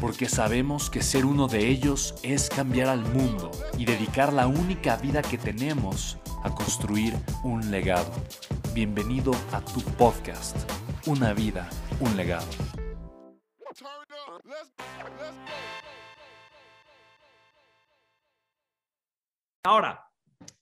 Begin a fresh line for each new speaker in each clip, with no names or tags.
porque sabemos que ser uno de ellos es cambiar al mundo y dedicar la única vida que tenemos a construir un legado. Bienvenido a tu podcast, Una vida, un legado.
Ahora,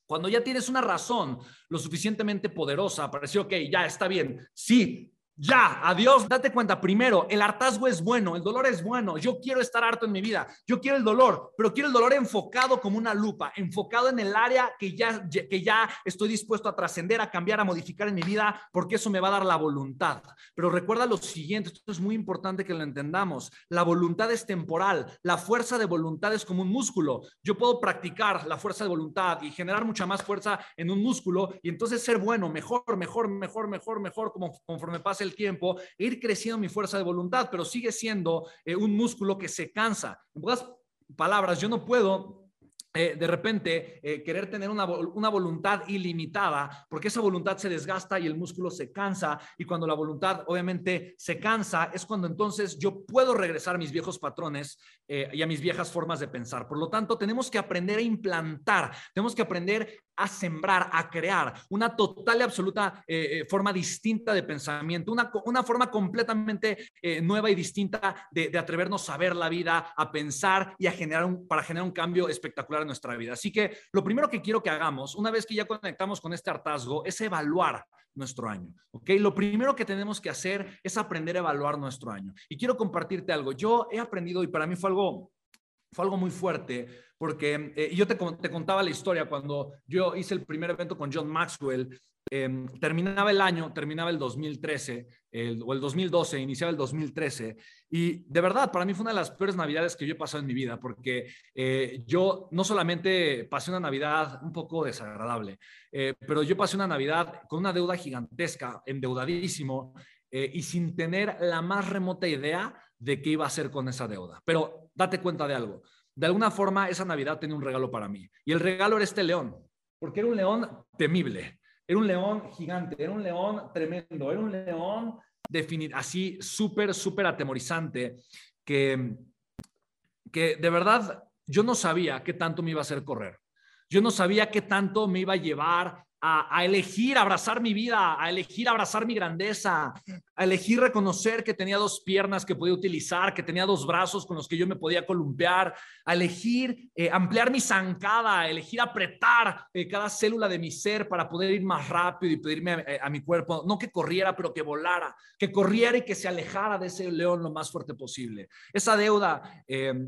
cuando ya tienes una razón lo suficientemente poderosa para decir, ok, ya está bien, sí, ya, adiós, date cuenta, primero, el hartazgo es bueno, el dolor es bueno, yo quiero estar harto en mi vida, yo quiero el dolor, pero quiero el dolor enfocado como una lupa, enfocado en el área que ya, que ya estoy dispuesto a trascender, a cambiar, a modificar en mi vida, porque eso me va a dar la voluntad. Pero recuerda lo siguiente, esto es muy importante que lo entendamos, la voluntad es temporal, la fuerza de voluntad es como un músculo, yo puedo practicar la fuerza de voluntad y generar mucha más fuerza en un músculo y entonces ser bueno, mejor, mejor, mejor, mejor, mejor, como conforme pase el tiempo, ir creciendo mi fuerza de voluntad, pero sigue siendo eh, un músculo que se cansa. En pocas palabras, yo no puedo eh, de repente eh, querer tener una, una, voluntad ilimitada, porque esa voluntad se desgasta y el músculo se cansa, y cuando la voluntad obviamente se cansa, es cuando entonces yo puedo regresar a mis viejos patrones y a mis viejas formas de pensar. Por lo tanto, tenemos que aprender a implantar, tenemos que aprender a sembrar, a crear una total y absoluta forma distinta de pensamiento, una, una forma completamente nueva y distinta de, atrevernos a ver la vida, a pensar y a generar un, para generar un cambio espectacular nuestra vida. Así que lo primero que quiero que hagamos, una vez que ya conectamos con este hartazgo, es evaluar nuestro año. ¿Ok? Lo primero que tenemos que hacer es aprender a evaluar nuestro año. Y quiero compartirte algo. Yo he aprendido y para mí fue algo, fue algo muy fuerte porque eh, yo te, te, contaba la historia cuando yo hice el primer evento con John Maxwell Em, terminaba el año, terminaba el 2013 o el 2012, iniciaba el 2013 y de verdad para mí fue una de las peores navidades que yo he pasado en mi vida porque eh, yo no solamente pasé una navidad un poco desagradable, eh, pero yo pasé una navidad con una deuda gigantesca, endeudadísimo y sin tener la más remota idea de qué iba a hacer con esa deuda. Pero date cuenta de algo, de alguna forma esa navidad tenía un regalo para mí y el regalo era este león, porque era un león temible era un león gigante, era un león tremendo, era un león así súper, súper atemorizante que, que de verdad yo no sabía qué tanto me iba a hacer correr. Yo no sabía qué tanto me iba a llevar a, elegir abrazar mi vida, a elegir abrazar mi grandeza, a elegir reconocer que tenía dos piernas que podía utilizar, que tenía dos brazos con los que yo me podía columpiar, a elegir eh, ampliar mi zancada, a elegir apretar eh, cada célula de mi ser para poder ir más rápido y pedirme eh, a, mi cuerpo, no que corriera, pero que volara, que corriera y que se alejara de ese león lo más fuerte posible. Esa deuda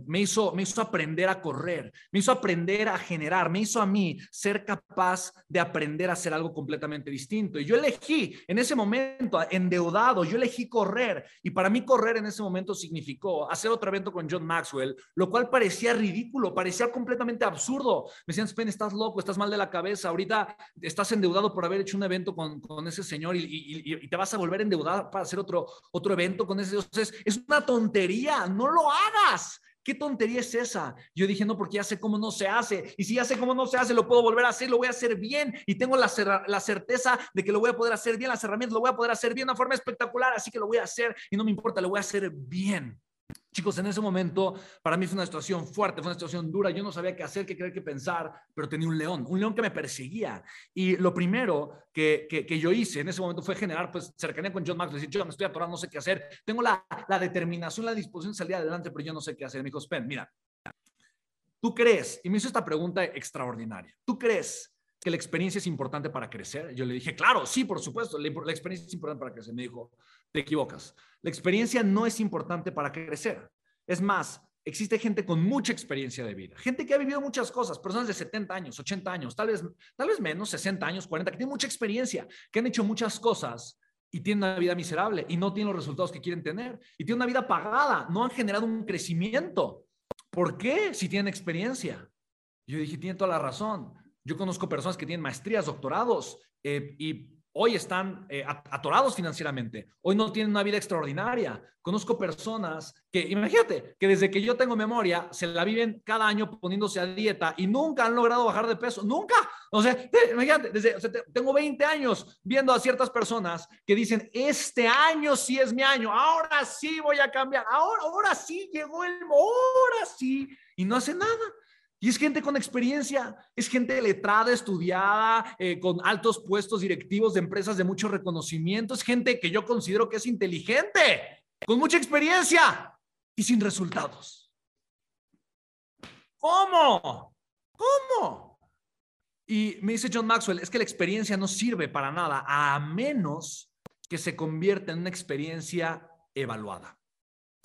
me, hizo, me hizo aprender a correr, me hizo aprender a generar, me hizo a mí ser capaz de aprender hacer algo completamente distinto. Y yo elegí en ese momento, endeudado, yo elegí correr. Y para mí correr en ese momento significó hacer otro evento con John Maxwell, lo cual parecía ridículo, parecía completamente absurdo. Me decían, Spen, estás loco, estás mal de la cabeza, ahorita estás endeudado por haber hecho un evento con, con ese señor y, y, te vas a volver endeudado para hacer otro, otro evento con ese. Entonces, es una tontería, no lo hagas. ¿Qué tontería es esa? Yo dije, no, porque ya sé cómo no se hace. Y si ya sé cómo no se hace, lo puedo volver a hacer, lo voy a hacer bien. Y tengo la, la certeza de que lo voy a poder hacer bien, las herramientas lo voy a poder hacer bien de una forma espectacular. Así que lo voy a hacer y no me importa, lo voy a hacer bien. Chicos, en ese momento para mí fue una situación fuerte, fue una situación dura. Yo no sabía qué hacer, qué creer, qué pensar, pero tenía un león, un león que me perseguía. Y lo primero que, que, yo hice en ese momento fue generar pues, cercanía con John Maxwell. Decir, John, estoy atorado, no sé qué hacer. Tengo la, la determinación, la disposición de salir adelante, pero yo no sé qué hacer. Me dijo, Spen, mira, ¿tú crees? Y me hizo esta pregunta extraordinaria. ¿Tú crees que la experiencia es importante para crecer? Yo le dije, claro, sí, por supuesto, la, la experiencia es importante para crecer. Me dijo, te equivocas. La experiencia no es importante para crecer. Es más, existe gente con mucha experiencia de vida, gente que ha vivido muchas cosas, personas de 70 años, 80 años, tal vez, tal vez menos, 60 años, 40, que tienen mucha experiencia, que han hecho muchas cosas y tienen una vida miserable y no tienen los resultados que quieren tener y tienen una vida pagada, no han generado un crecimiento. ¿Por qué? Si tienen experiencia. Yo dije, tiene toda la razón. Yo conozco personas que tienen maestrías, doctorados eh, y hoy están eh, atorados financieramente, hoy no tienen una vida extraordinaria. Conozco personas que, imagínate, que desde que yo tengo memoria, se la viven cada año poniéndose a dieta y nunca han logrado bajar de peso, nunca. O sea, imagínate, desde, tengo 20 años viendo a ciertas personas que dicen, este año sí es mi año, ahora sí voy a cambiar, ahora, ahora sí llegó el, ahora sí, y no hace nada. Y es gente con experiencia, es gente letrada, estudiada, eh, con altos puestos directivos de empresas de mucho reconocimiento, es gente que yo considero que es inteligente, con mucha experiencia y sin resultados. ¿Cómo? ¿Cómo? Y me dice John Maxwell, es que la experiencia no sirve para nada a menos que se convierta en una experiencia evaluada.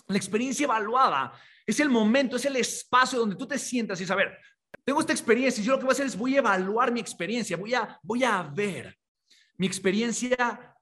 La experiencia evaluada es el momento, es el espacio donde tú te sientas y saber, tengo esta experiencia y yo lo que voy a hacer es voy a evaluar mi experiencia, voy a, voy a ver mi experiencia,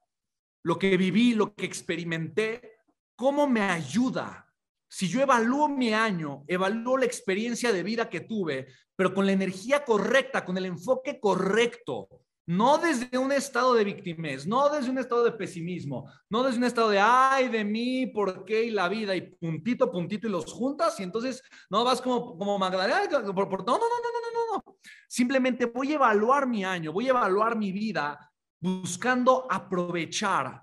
lo que viví, lo que experimenté, cómo me ayuda. Si yo evalúo mi año, evalúo la experiencia de vida que tuve, pero con la energía correcta, con el enfoque correcto, no desde un estado de victimez, no desde un estado de pesimismo, no desde un estado de, ay, de mí, por qué y la vida, y puntito, puntito, y los juntas, y entonces no vas como, como Magdalena, por, por, no, no, no, no, no, no. Simplemente voy a evaluar mi año, voy a evaluar mi vida buscando aprovechar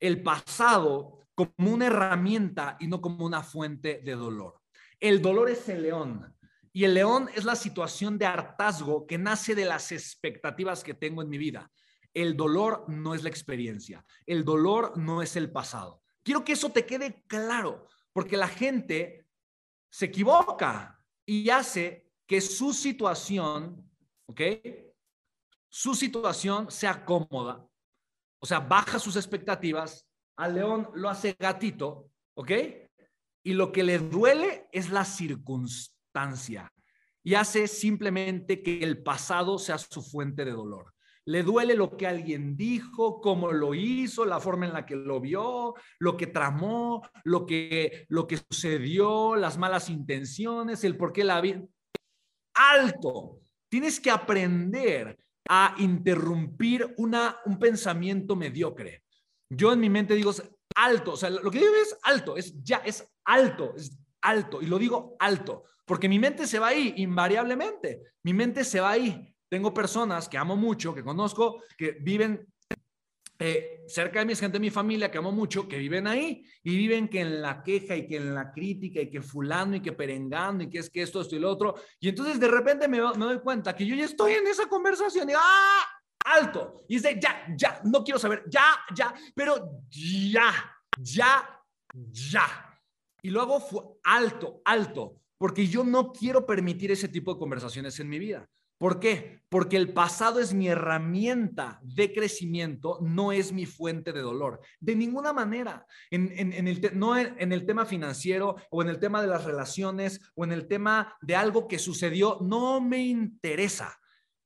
el pasado como una herramienta y no como una fuente de dolor. El dolor es el león. Y el león es la situación de hartazgo que nace de las expectativas que tengo en mi vida. El dolor no es la experiencia. El dolor no es el pasado. Quiero que eso te quede claro, porque la gente se equivoca y hace que su situación, ¿ok? Su situación sea cómoda. O sea, baja sus expectativas. Al león lo hace gatito, ¿ok? Y lo que le duele es la circunstancia y hace simplemente que el pasado sea su fuente de dolor. Le duele lo que alguien dijo, cómo lo hizo, la forma en la que lo vio, lo que tramó, lo que, lo que sucedió, las malas intenciones, el por qué la vida. Alto. Tienes que aprender a interrumpir una, un pensamiento mediocre. Yo en mi mente digo alto, o sea, lo que digo es alto, es ya, es alto, es alto, y lo digo alto. Porque mi mente se va ahí, invariablemente. Mi mente se va ahí. Tengo personas que amo mucho, que conozco, que viven eh, cerca de mi gente, de mi familia, que amo mucho, que viven ahí y viven que en la queja y que en la crítica y que fulano y que perengando y que es que esto, esto y lo otro. Y entonces de repente me, me doy cuenta que yo ya estoy en esa conversación y ¡ah! Alto. Y dice, ya, ya, no quiero saber, ya, ya, pero ya, ya, ya. Y luego fue alto, alto porque yo no quiero permitir ese tipo de conversaciones en mi vida. ¿Por qué? Porque el pasado es mi herramienta de crecimiento, no es mi fuente de dolor. De ninguna manera. No en el tema financiero o en el tema de las relaciones o en el tema de algo que sucedió, no me interesa.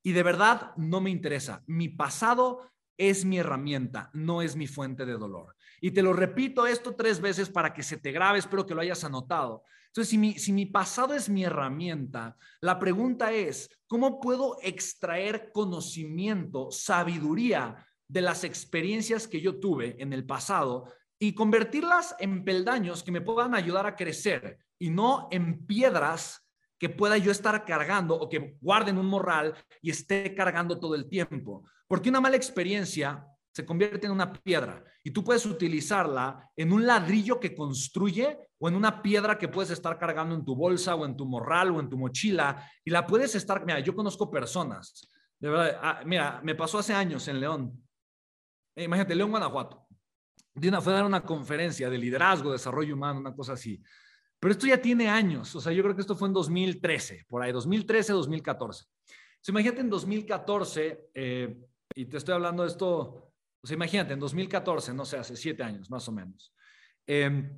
Y de verdad, no me interesa. Mi pasado es mi herramienta, no es mi fuente de dolor. Y te lo repito esto tres veces para que se te grabe, espero que lo hayas anotado. Entonces, si mi, si mi pasado es mi herramienta, la pregunta es, ¿cómo puedo extraer conocimiento, sabiduría de las experiencias que yo tuve en el pasado y convertirlas en peldaños que me puedan ayudar a crecer y no en piedras que pueda yo estar cargando o que guarden un morral y esté cargando todo el tiempo? Porque una mala experiencia se convierte en una piedra y tú puedes utilizarla en un ladrillo que construye o en una piedra que puedes estar cargando en tu bolsa o en tu morral o en tu mochila y la puedes estar, mira, yo conozco personas, de verdad, ah, mira, me pasó hace años en León, eh, imagínate, León, Guanajuato, de una, fue a dar una conferencia de liderazgo, desarrollo humano, una cosa así. Pero esto ya tiene años, o sea, yo creo que esto fue en 2013, por ahí, 2013, 2014. Se imagínate en 2014, eh, y te estoy hablando de esto, o sea, imagínate, en 2014, no sé, hace siete años más o menos. Em,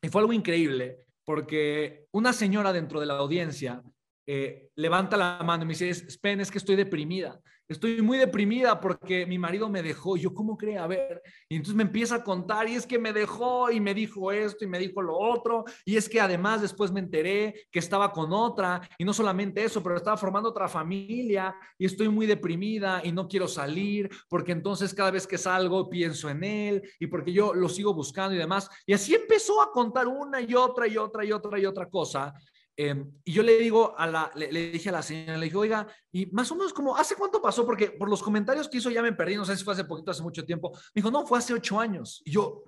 y fue algo increíble, porque una señora dentro de la audiencia eh, levanta la mano y me dice, Spen, es que estoy deprimida. Estoy muy deprimida porque mi marido me dejó. Yo, ¿cómo cree? Ver. Y entonces me empieza a contar y es que me dejó y me dijo esto y me dijo lo otro. Y es que además después me enteré que estaba con otra y no solamente eso, pero estaba formando otra familia y estoy muy deprimida y no quiero salir porque entonces cada vez que salgo pienso en él y porque yo lo sigo buscando y demás. Y así empezó a contar una y otra y otra y otra y otra cosa. Em, y yo le digo a la, le, dije a la señora, le dije, oiga, y más o menos como, ¿hace cuánto pasó? Porque por los comentarios que hizo ya me perdí, no sé si fue hace poquito, hace mucho tiempo. Me dijo, no, fue hace ocho años. Y yo,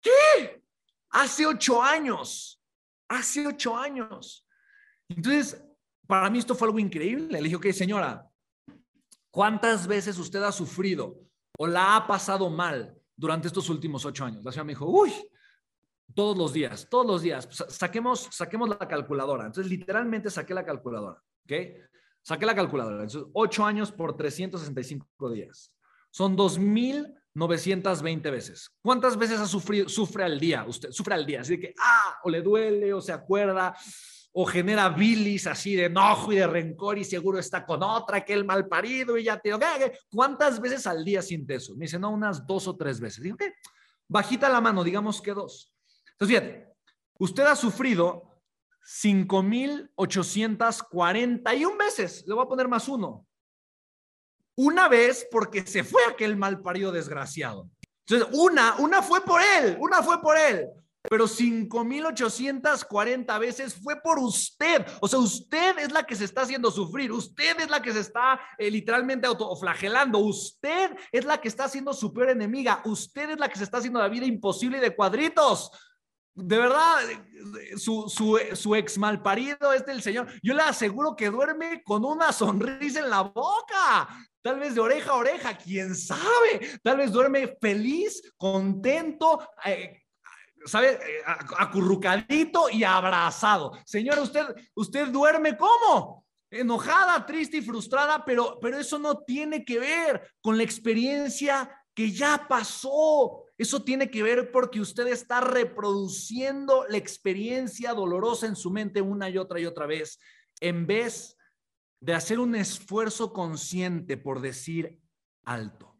¿qué? Hace ocho años. Hace ocho años. Entonces, para mí esto fue algo increíble. Le dije, ok, señora, ¿cuántas veces usted ha sufrido o la ha pasado mal durante estos últimos ocho años? La señora me dijo, uy, todos los días, todos los días. Saquemos, saquemos la calculadora. Entonces, literalmente saqué la calculadora. ¿Ok? Saqué la calculadora. Entonces, 8 años por 365 días. Son 2.920 veces. ¿Cuántas veces ha sufrido, sufre al día? Usted sufre al día. Así que, ah, o le duele, o se acuerda, o genera bilis así de enojo y de rencor y seguro está con otra, que el mal parido y ya te digo, ¿cuántas veces al día siente eso? Me dice, no, unas dos o tres veces. Digo, ¿qué? Bajita la mano, digamos que dos. Entonces, fíjate, usted ha sufrido 5,841 veces. Le voy a poner más uno. Una vez porque se fue aquel mal parido desgraciado. Entonces, una, una fue por él, una fue por él. Pero 5,840 veces fue por usted. O sea, usted es la que se está haciendo sufrir. Usted es la que se está eh, literalmente autoflagelando. Usted es la que está haciendo su peor enemiga. Usted es la que se está haciendo la vida imposible y de cuadritos de verdad, su, su, su ex malparido es del señor. Yo le aseguro que duerme con una sonrisa en la boca. Tal vez de oreja a oreja, quién sabe. Tal vez duerme feliz, contento, eh, ¿sabe? Eh, acurrucadito y abrazado. Señora, usted, usted duerme cómo? Enojada, triste y frustrada, pero, pero eso no tiene que ver con la experiencia que ya pasó. Eso tiene que ver porque usted está reproduciendo la experiencia dolorosa en su mente una y otra y otra vez, en vez de hacer un esfuerzo consciente por decir alto.